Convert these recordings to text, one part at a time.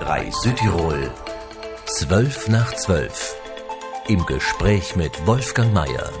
RAI Südtirol 12 nach 12 im Gespräch mit Wolfgang Mayer.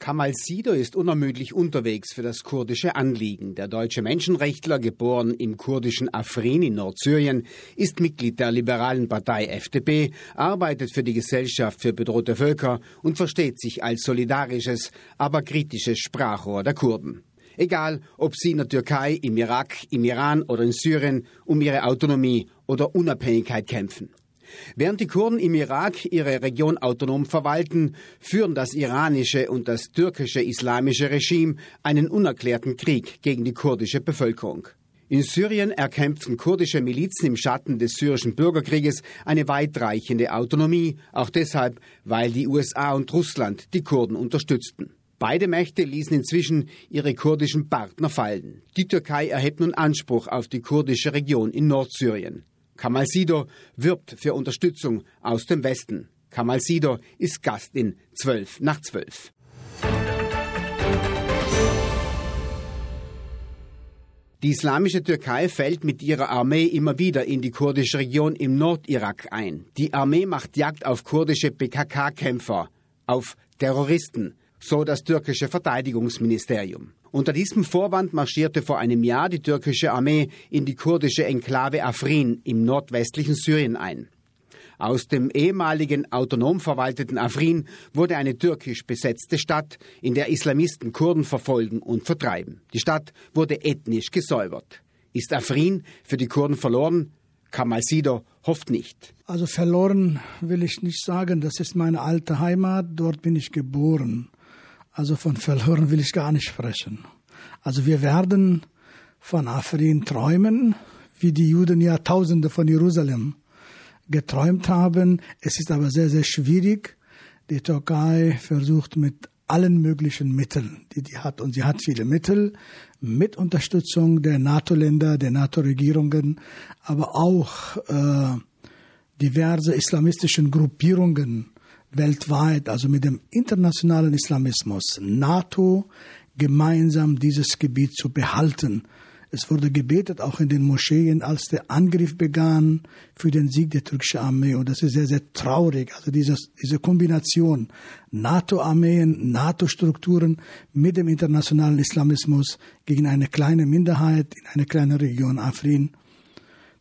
Kamal Sido ist unermüdlich unterwegs für das kurdische Anliegen. Der deutsche Menschenrechtler, geboren im kurdischen Afrin in Nordsyrien, ist Mitglied der liberalen Partei FDP, arbeitet für die Gesellschaft für bedrohte Völker und versteht sich als solidarisches, aber kritisches Sprachrohr der Kurden. Egal, ob sie in der Türkei, im Irak, im Iran oder in Syrien um ihre Autonomie oder Unabhängigkeit kämpfen. Während die Kurden im Irak ihre Region autonom verwalten, führen das iranische und das türkische islamische Regime einen unerklärten Krieg gegen die kurdische Bevölkerung. In Syrien erkämpfen kurdische Milizen im Schatten des syrischen Bürgerkrieges eine weitreichende Autonomie, auch deshalb, weil die USA und Russland die Kurden unterstützten. Beide Mächte ließen inzwischen ihre kurdischen Partner fallen. Die Türkei erhebt nun Anspruch auf die kurdische Region in Nordsyrien. Kamal Sido wirbt für Unterstützung aus dem Westen. Kamal Sido ist Gast in 12 nach 12. Die islamische Türkei fällt mit ihrer Armee immer wieder in die kurdische Region im Nordirak ein. Die Armee macht Jagd auf kurdische PKK-Kämpfer, auf Terroristen, so das türkische Verteidigungsministerium. Unter diesem Vorwand marschierte vor einem Jahr die türkische Armee in die kurdische Enklave Afrin im nordwestlichen Syrien ein. Aus dem ehemaligen autonom verwalteten Afrin wurde eine türkisch besetzte Stadt, in der Islamisten Kurden verfolgen und vertreiben. Die Stadt wurde ethnisch gesäubert. Ist Afrin für die Kurden verloren? Kamal Sido hofft nicht. Also verloren will ich nicht sagen, das ist meine alte Heimat, dort bin ich geboren. Also von verloren will ich gar nicht sprechen. Also wir werden von Afrin träumen, wie die Juden Jahrtausende von Jerusalem geträumt haben. Es ist aber sehr, sehr schwierig. Die Türkei versucht mit allen möglichen Mitteln, die die hat, und sie hat viele Mittel, mit Unterstützung der NATO-Länder, der NATO-Regierungen, aber auch äh, diverse islamistischen Gruppierungen weltweit, also mit dem internationalen Islamismus, NATO, gemeinsam dieses Gebiet zu behalten es wurde gebetet, auch in den Moscheen, als der Angriff begann für den Sieg der türkischen Armee. Und das ist sehr, sehr traurig. Also dieses, diese Kombination NATO-Armeen, NATO-Strukturen mit dem internationalen Islamismus gegen eine kleine Minderheit in einer kleinen Region Afrin.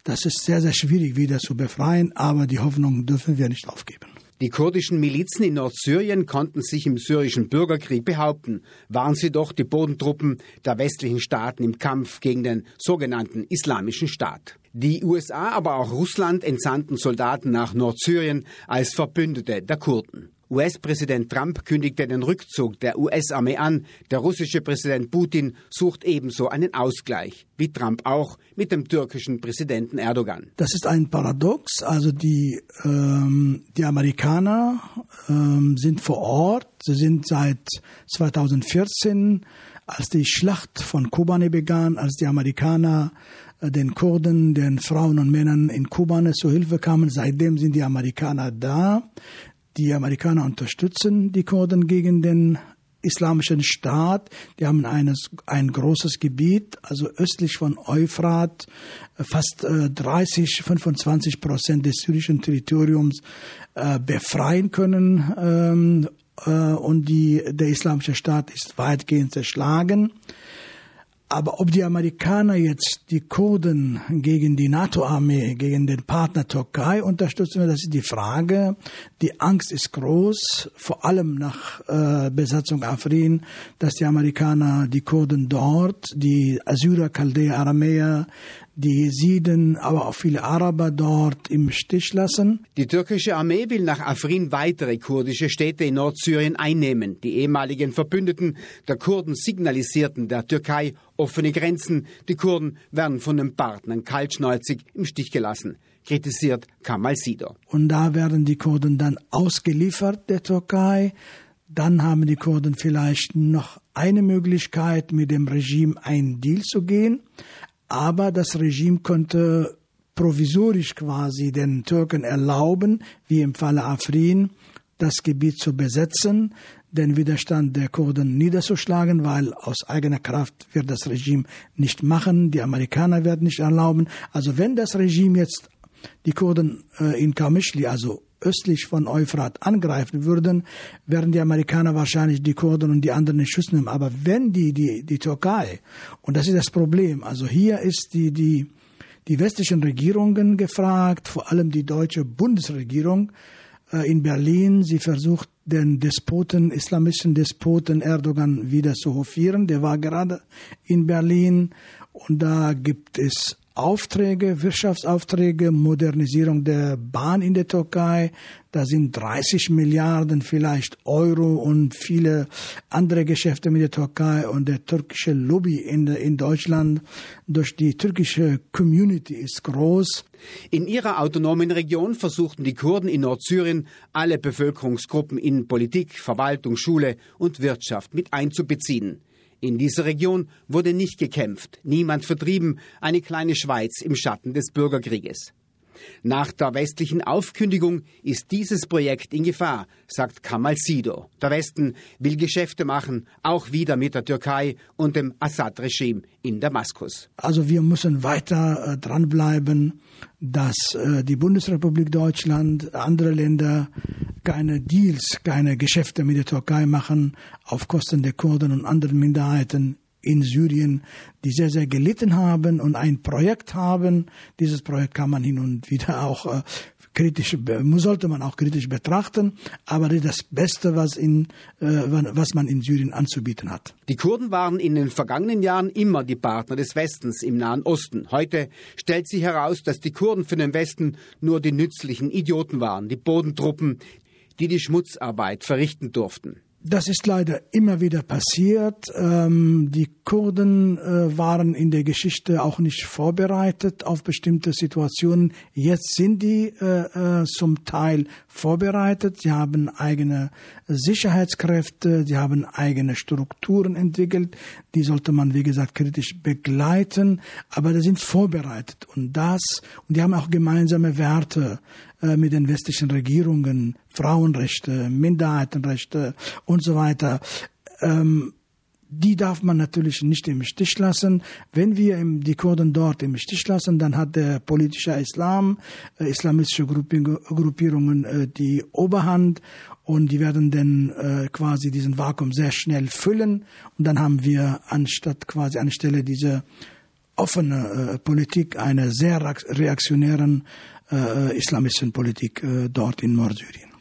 Das ist sehr, sehr schwierig wieder zu befreien, aber die Hoffnung dürfen wir nicht aufgeben. Die kurdischen Milizen in Nordsyrien konnten sich im syrischen Bürgerkrieg behaupten, waren sie doch die Bodentruppen der westlichen Staaten im Kampf gegen den sogenannten Islamischen Staat. Die USA, aber auch Russland entsandten Soldaten nach Nordsyrien als Verbündete der Kurden. US-Präsident Trump kündigte den Rückzug der US-Armee an. Der russische Präsident Putin sucht ebenso einen Ausgleich, wie Trump auch mit dem türkischen Präsidenten Erdogan. Das ist ein Paradox. Also die, ähm, die Amerikaner ähm, sind vor Ort. Sie sind seit 2014, als die Schlacht von Kobane begann, als die Amerikaner äh, den Kurden, den Frauen und Männern in Kobane zu Hilfe kamen. Seitdem sind die Amerikaner da. Die Amerikaner unterstützen die Kurden gegen den islamischen Staat. Die haben eines, ein großes Gebiet, also östlich von Euphrat, fast 30, 25 Prozent des syrischen Territoriums äh, befreien können. Ähm, äh, und die, der islamische Staat ist weitgehend zerschlagen. Aber ob die Amerikaner jetzt die Kurden gegen die NATO-Armee, gegen den Partner Türkei unterstützen, das ist die Frage. Die Angst ist groß, vor allem nach äh, Besatzung Afrin, dass die Amerikaner die Kurden dort, die Assyrer, Chaldäer, Aramäer, die Sieden, aber auch viele Araber dort im Stich lassen. Die türkische Armee will nach Afrin weitere kurdische Städte in Nordsyrien einnehmen. Die ehemaligen Verbündeten der Kurden signalisierten der Türkei offene Grenzen. Die Kurden werden von den Partnern kaltschnäuzig im Stich gelassen kritisiert Kamal Sido. Und da werden die Kurden dann ausgeliefert der Türkei. Dann haben die Kurden vielleicht noch eine Möglichkeit, mit dem Regime einen Deal zu gehen aber das Regime konnte provisorisch quasi den Türken erlauben, wie im Falle Afrin, das Gebiet zu besetzen, den Widerstand der Kurden niederzuschlagen, weil aus eigener Kraft wird das Regime nicht machen, die Amerikaner werden nicht erlauben. Also wenn das Regime jetzt die Kurden äh, in Kamischli, also östlich von Euphrat angreifen würden, werden die Amerikaner wahrscheinlich die Kurden und die anderen in Schuss nehmen. Aber wenn die, die, die Türkei, und das ist das Problem, also hier ist die, die, die westlichen Regierungen gefragt, vor allem die deutsche Bundesregierung äh, in Berlin. Sie versucht, den Despoten, islamistischen Despoten Erdogan wieder zu hofieren. Der war gerade in Berlin und da gibt es Aufträge, Wirtschaftsaufträge, Modernisierung der Bahn in der Türkei. Da sind 30 Milliarden vielleicht Euro und viele andere Geschäfte mit der Türkei und der türkische Lobby in, in Deutschland durch die türkische Community ist groß. In ihrer autonomen Region versuchten die Kurden in Nordsyrien alle Bevölkerungsgruppen in Politik, Verwaltung, Schule und Wirtschaft mit einzubeziehen. In dieser Region wurde nicht gekämpft, niemand vertrieben, eine kleine Schweiz im Schatten des Bürgerkrieges. Nach der westlichen Aufkündigung ist dieses Projekt in Gefahr, sagt Kamal Sido. Der Westen will Geschäfte machen, auch wieder mit der Türkei und dem Assad-Regime in Damaskus. Also wir müssen weiter äh, dranbleiben, dass äh, die Bundesrepublik Deutschland, andere Länder keine Deals, keine Geschäfte mit der Türkei machen auf Kosten der Kurden und anderen Minderheiten in Syrien, die sehr, sehr gelitten haben und ein Projekt haben. Dieses Projekt kann man hin und wieder auch äh, kritisch, sollte man auch kritisch betrachten, aber das das Beste, was, in, äh, was man in Syrien anzubieten hat. Die Kurden waren in den vergangenen Jahren immer die Partner des Westens im Nahen Osten. Heute stellt sich heraus, dass die Kurden für den Westen nur die nützlichen Idioten waren, die Bodentruppen, die die Schmutzarbeit verrichten durften. Das ist leider immer wieder passiert. Ähm, die Kurden äh, waren in der Geschichte auch nicht vorbereitet auf bestimmte Situationen. Jetzt sind die äh, äh, zum Teil vorbereitet. Sie haben eigene Sicherheitskräfte, sie haben eigene Strukturen entwickelt. Die sollte man, wie gesagt, kritisch begleiten. Aber die sind vorbereitet. Und das, und die haben auch gemeinsame Werte mit den westlichen Regierungen, Frauenrechte, Minderheitenrechte und so weiter. Ähm, die darf man natürlich nicht im Stich lassen. Wenn wir die Kurden dort im Stich lassen, dann hat der politische Islam, äh, islamistische Gruppierungen äh, die Oberhand und die werden dann äh, quasi diesen Vakuum sehr schnell füllen und dann haben wir anstatt quasi anstelle dieser offene äh, Politik einer sehr reaktionären äh, islamischen Politik äh, dort in Nordsyrien.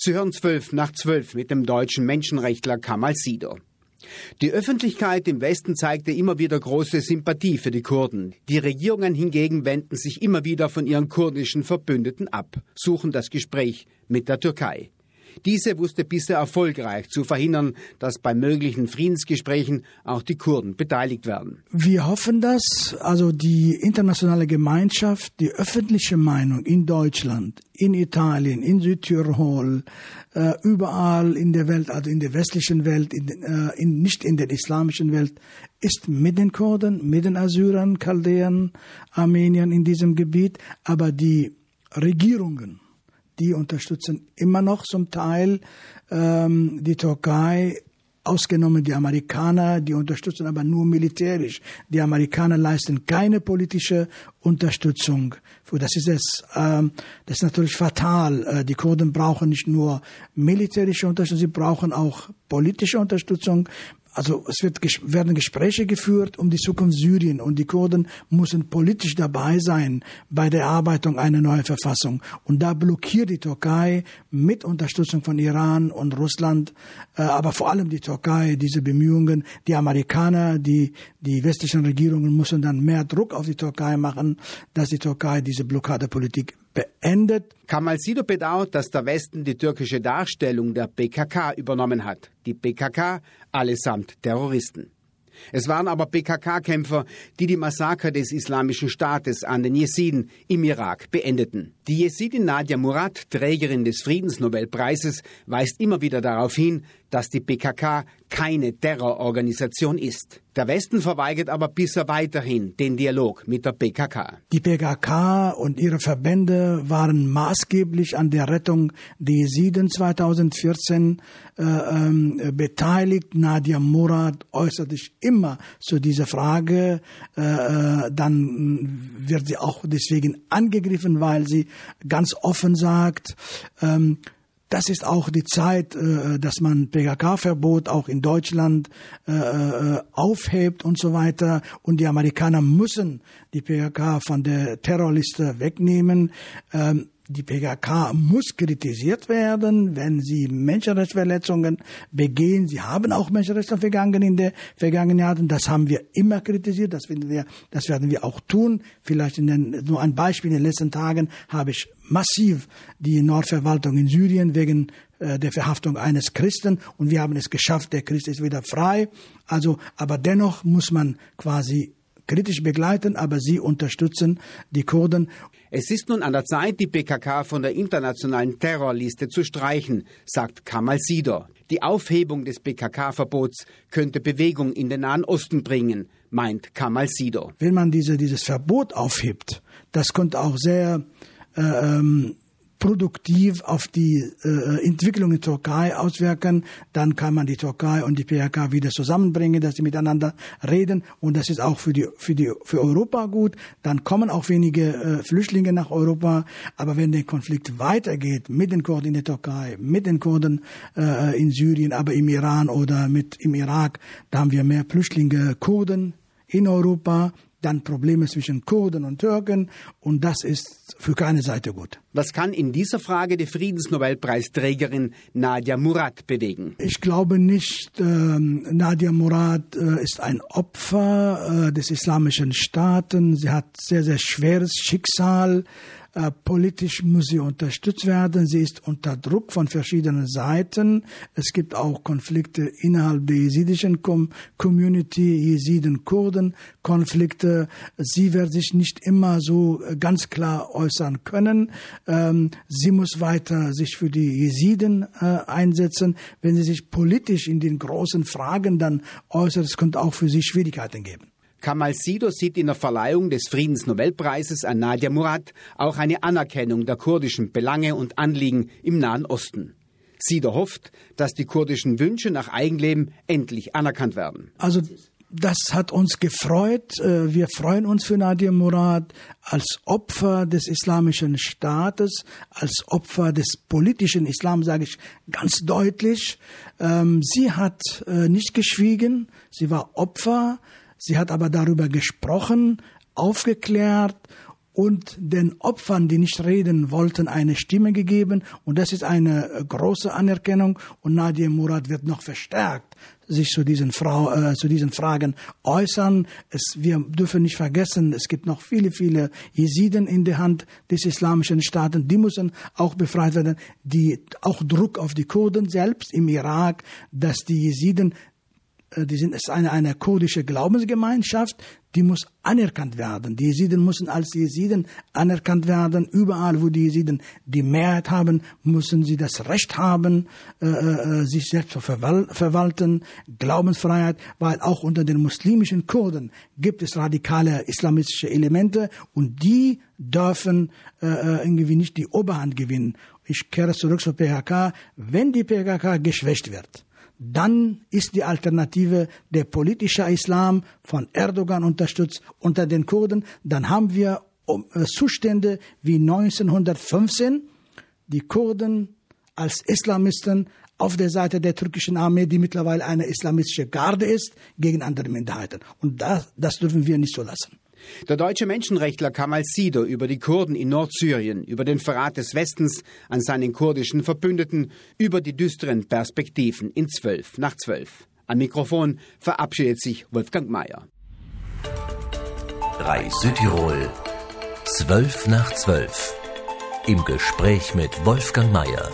Sie hören zwölf nach zwölf mit dem deutschen Menschenrechtler Kamal Sido. Die Öffentlichkeit im Westen zeigte immer wieder große Sympathie für die Kurden. Die Regierungen hingegen wenden sich immer wieder von ihren kurdischen Verbündeten ab, suchen das Gespräch mit der Türkei. Diese wusste bisher erfolgreich zu verhindern, dass bei möglichen Friedensgesprächen auch die Kurden beteiligt werden. Wir hoffen, dass also die internationale Gemeinschaft, die öffentliche Meinung in Deutschland, in Italien, in Südtirol, äh, überall in der Welt, also in der westlichen Welt, in, äh, in, nicht in der islamischen Welt, ist mit den Kurden, mit den Assyrern, Chaldäern, Armeniern in diesem Gebiet, aber die Regierungen, die unterstützen immer noch zum Teil ähm, die Türkei, ausgenommen die Amerikaner, die unterstützen aber nur militärisch. Die Amerikaner leisten keine politische Unterstützung. Das ist es, ähm, das ist natürlich fatal. Äh, die Kurden brauchen nicht nur militärische Unterstützung, sie brauchen auch politische Unterstützung also es wird, werden Gespräche geführt um die Zukunft Syrien und die Kurden müssen politisch dabei sein bei der Erarbeitung einer neuen Verfassung. Und da blockiert die Türkei mit Unterstützung von Iran und Russland, äh, aber vor allem die Türkei diese Bemühungen. Die Amerikaner, die, die westlichen Regierungen müssen dann mehr Druck auf die Türkei machen, dass die Türkei diese Blockadepolitik beendet. Kamal Sido bedauert, dass der Westen die türkische Darstellung der PKK übernommen hat. Die PKK allesamt Terroristen. Es waren aber PKK-Kämpfer, die die Massaker des Islamischen Staates an den Jesiden im Irak beendeten. Die Jesidin Nadia Murad, Trägerin des Friedensnobelpreises, weist immer wieder darauf hin, dass die PKK keine Terrororganisation ist. Der Westen verweigert aber bisher weiterhin den Dialog mit der PKK. Die PKK und ihre Verbände waren maßgeblich an der Rettung der Jesiden 2014 äh, äh, beteiligt. Nadia Murad äußert sich immer zu dieser Frage. Äh, äh, dann wird sie auch deswegen angegriffen, weil sie ganz offen sagt, ähm, das ist auch die Zeit, äh, dass man PKK-Verbot auch in Deutschland äh, äh, aufhebt und so weiter. Und die Amerikaner müssen die PKK von der Terrorliste wegnehmen. Die PKK muss kritisiert werden, wenn sie Menschenrechtsverletzungen begehen. Sie haben auch Menschenrechte begangen in den vergangenen Jahren. Das haben wir immer kritisiert. Das finden wir, das werden wir auch tun. Vielleicht in den, nur ein Beispiel. In den letzten Tagen habe ich massiv die Nordverwaltung in Syrien wegen äh, der Verhaftung eines Christen und wir haben es geschafft. Der Christ ist wieder frei. Also, aber dennoch muss man quasi kritisch begleiten, aber sie unterstützen die Kurden. Es ist nun an der Zeit, die PKK von der internationalen Terrorliste zu streichen, sagt Kamal Sidor. Die Aufhebung des PKK-Verbots könnte Bewegung in den Nahen Osten bringen, meint Kamal Sidor. Wenn man diese, dieses Verbot aufhebt, das könnte auch sehr äh, ähm, produktiv auf die äh, Entwicklung in Türkei auswirken, dann kann man die Türkei und die PKK wieder zusammenbringen, dass sie miteinander reden. Und das ist auch für die für die für Europa gut. Dann kommen auch wenige äh, Flüchtlinge nach Europa, aber wenn der Konflikt weitergeht mit den Kurden in der Türkei, mit den Kurden äh, in Syrien, aber im Iran oder mit im Irak, da haben wir mehr Flüchtlinge Kurden in Europa, dann Probleme zwischen Kurden und Türken und das ist für keine Seite gut. Was kann in dieser Frage die Friedensnobelpreisträgerin Nadia Murad bewegen? Ich glaube nicht, äh, Nadia Murad äh, ist ein Opfer äh, des islamischen Staaten. Sie hat sehr, sehr schweres Schicksal. Äh, politisch muss sie unterstützt werden. Sie ist unter Druck von verschiedenen Seiten. Es gibt auch Konflikte innerhalb der jesidischen Community, Jesiden-Kurden-Konflikte. Sie wird sich nicht immer so äh, ganz klar äußern können. Ähm, sie muss weiter sich für die Jesiden äh, einsetzen. Wenn sie sich politisch in den großen Fragen dann äußert, es könnte auch für sie Schwierigkeiten geben. Kamal Sido sieht in der Verleihung des Friedensnobelpreises an Nadia Murad auch eine Anerkennung der kurdischen Belange und Anliegen im Nahen Osten. Sido hofft, dass die kurdischen Wünsche nach Eigenleben endlich anerkannt werden. Also das hat uns gefreut. Äh, wir freuen uns für Nadia Murad als Opfer des islamischen Staates, als Opfer des politischen Islam, sage ich ganz deutlich. Ähm, sie hat äh, nicht geschwiegen, sie war Opfer Sie hat aber darüber gesprochen, aufgeklärt und den Opfern, die nicht reden wollten, eine Stimme gegeben. Und das ist eine äh, große Anerkennung. Und Nadia Murad wird noch verstärkt sich zu diesen, Frau, äh, zu diesen Fragen äußern. Es, wir dürfen nicht vergessen, es gibt noch viele, viele Jesiden in der Hand des islamischen Staaten. Die müssen auch befreit werden. Die, auch Druck auf die Kurden selbst im Irak, dass die Jesiden die sind, ist eine, eine kurdische Glaubensgemeinschaft, die muss anerkannt werden. Die Jesiden müssen als Jesiden anerkannt werden. Überall, wo die Jesiden die Mehrheit haben, müssen sie das Recht haben, äh, äh, sich selbst zu verwalten. Glaubensfreiheit, weil auch unter den muslimischen Kurden gibt es radikale islamistische Elemente und die dürfen äh, äh irgendwie nicht die Oberhand gewinnen. Ich kehre zurück zur PKK. Wenn die PKK geschwächt wird, dann ist die Alternative der politische Islam von Erdogan unterstützt unter den Kurden. Dann haben wir äh, Zustände wie 1915, die Kurden als Islamisten auf der Seite der türkischen Armee, die mittlerweile eine islamistische Garde ist, gegen andere Minderheiten. Und das, das dürfen wir nicht so lassen. Der deutsche Menschenrechtler Kamal Sido über die Kurden in Nordsyrien, über den Verrat des Westens an seinen kurdischen Verbündeten, über die düsteren Perspektiven in zwölf nach zwölf. Am Mikrofon verabschiedet sich Wolfgang Mayer. Drei Südtirol. Zwölf nach zwölf. Im Gespräch mit Wolfgang Mayer.